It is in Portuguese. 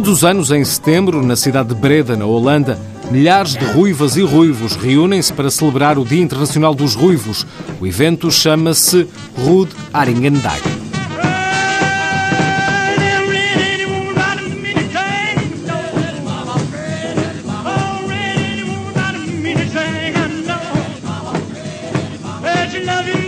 Todos os anos, em setembro, na cidade de Breda, na Holanda, milhares de ruivas e ruivos reúnem-se para celebrar o Dia Internacional dos Ruivos. O evento chama-se Rude Aringendag. Love you.